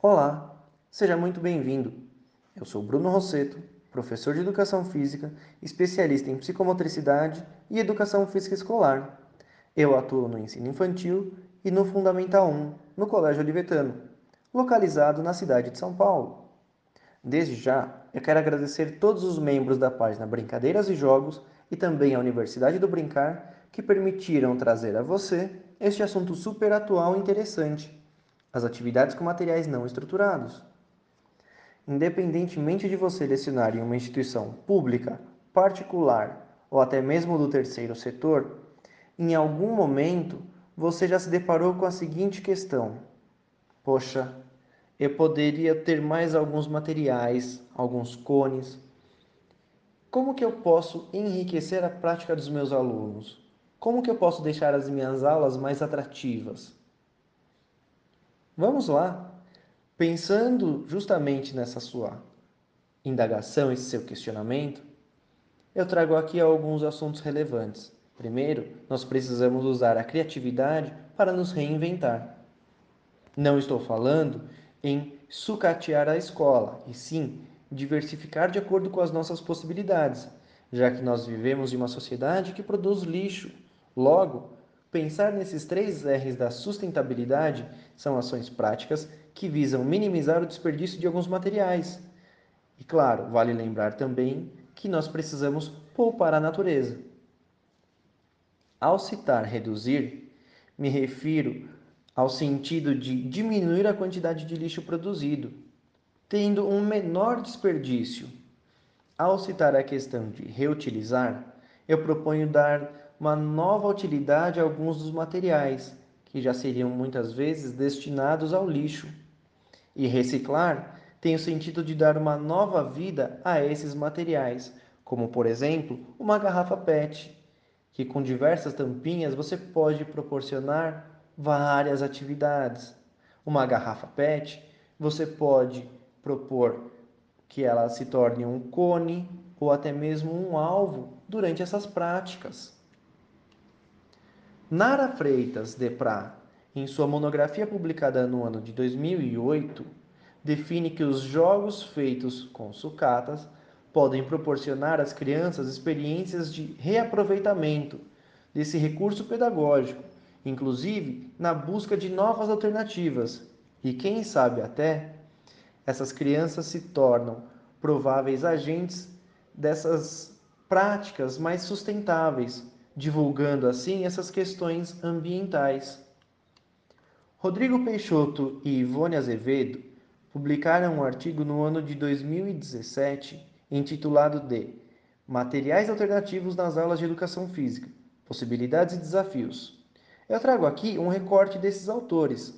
Olá, seja muito bem-vindo. Eu sou Bruno Rosseto, professor de Educação Física, especialista em psicomotricidade e Educação Física Escolar. Eu atuo no ensino infantil e no Fundamental 1, no Colégio Olivetano, localizado na cidade de São Paulo. Desde já, eu quero agradecer todos os membros da página Brincadeiras e Jogos e também a Universidade do Brincar que permitiram trazer a você este assunto super atual e interessante as atividades com materiais não estruturados. Independentemente de você lecionar em uma instituição pública, particular ou até mesmo do terceiro setor, em algum momento você já se deparou com a seguinte questão: Poxa, eu poderia ter mais alguns materiais, alguns cones. Como que eu posso enriquecer a prática dos meus alunos? Como que eu posso deixar as minhas aulas mais atrativas? Vamos lá. Pensando justamente nessa sua indagação, esse seu questionamento, eu trago aqui alguns assuntos relevantes. Primeiro, nós precisamos usar a criatividade para nos reinventar. Não estou falando em sucatear a escola, e sim diversificar de acordo com as nossas possibilidades, já que nós vivemos em uma sociedade que produz lixo. Logo, Pensar nesses três R's da sustentabilidade são ações práticas que visam minimizar o desperdício de alguns materiais. E claro, vale lembrar também que nós precisamos poupar a natureza. Ao citar reduzir, me refiro ao sentido de diminuir a quantidade de lixo produzido, tendo um menor desperdício. Ao citar a questão de reutilizar, eu proponho dar uma nova utilidade a alguns dos materiais, que já seriam muitas vezes destinados ao lixo. E reciclar tem o sentido de dar uma nova vida a esses materiais, como por exemplo, uma garrafa PET, que com diversas tampinhas você pode proporcionar várias atividades. Uma garrafa PET, você pode propor que ela se torne um cone ou até mesmo um alvo durante essas práticas. Nara Freitas de Prá, em sua monografia publicada no ano de 2008, define que os jogos feitos com sucatas podem proporcionar às crianças experiências de reaproveitamento desse recurso pedagógico, inclusive na busca de novas alternativas. E quem sabe até essas crianças se tornam prováveis agentes dessas práticas mais sustentáveis divulgando assim essas questões ambientais. Rodrigo Peixoto e Ivone Azevedo publicaram um artigo no ano de 2017 intitulado de Materiais Alternativos nas Aulas de Educação Física: Possibilidades e Desafios. Eu trago aqui um recorte desses autores,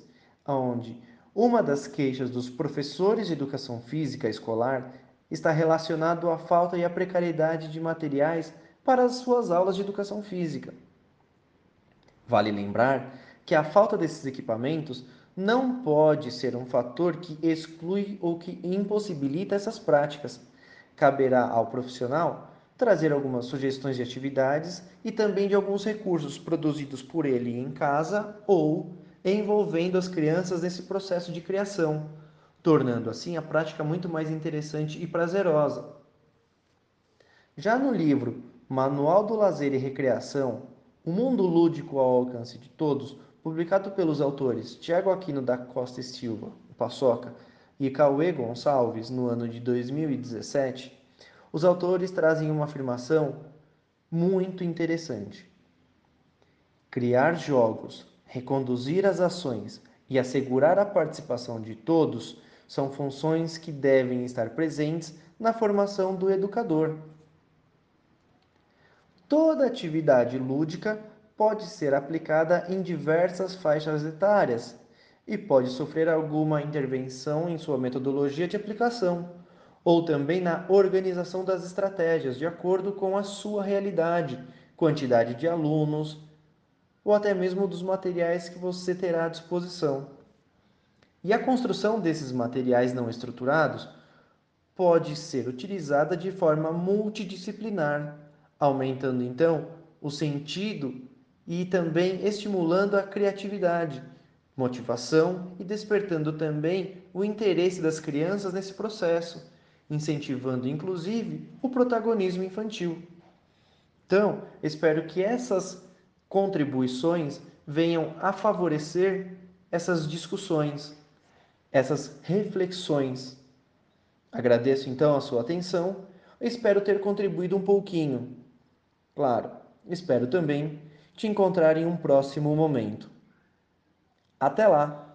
onde uma das queixas dos professores de educação física escolar está relacionado à falta e à precariedade de materiais para as suas aulas de educação física. Vale lembrar que a falta desses equipamentos não pode ser um fator que exclui ou que impossibilita essas práticas. Caberá ao profissional trazer algumas sugestões de atividades e também de alguns recursos produzidos por ele em casa ou envolvendo as crianças nesse processo de criação, tornando assim a prática muito mais interessante e prazerosa. Já no livro Manual do Lazer e Recreação, O Mundo Lúdico ao Alcance de Todos, publicado pelos autores Tiago Aquino da Costa e Silva, Paçoca, e Cauê Gonçalves no ano de 2017, os autores trazem uma afirmação muito interessante. Criar jogos, reconduzir as ações e assegurar a participação de todos são funções que devem estar presentes na formação do educador Toda atividade lúdica pode ser aplicada em diversas faixas etárias e pode sofrer alguma intervenção em sua metodologia de aplicação, ou também na organização das estratégias de acordo com a sua realidade, quantidade de alunos, ou até mesmo dos materiais que você terá à disposição. E a construção desses materiais não estruturados pode ser utilizada de forma multidisciplinar aumentando então o sentido e também estimulando a criatividade, motivação e despertando também o interesse das crianças nesse processo, incentivando inclusive o protagonismo infantil. Então, espero que essas contribuições venham a favorecer essas discussões, essas reflexões. Agradeço então a sua atenção, espero ter contribuído um pouquinho. Claro, espero também te encontrar em um próximo momento. Até lá!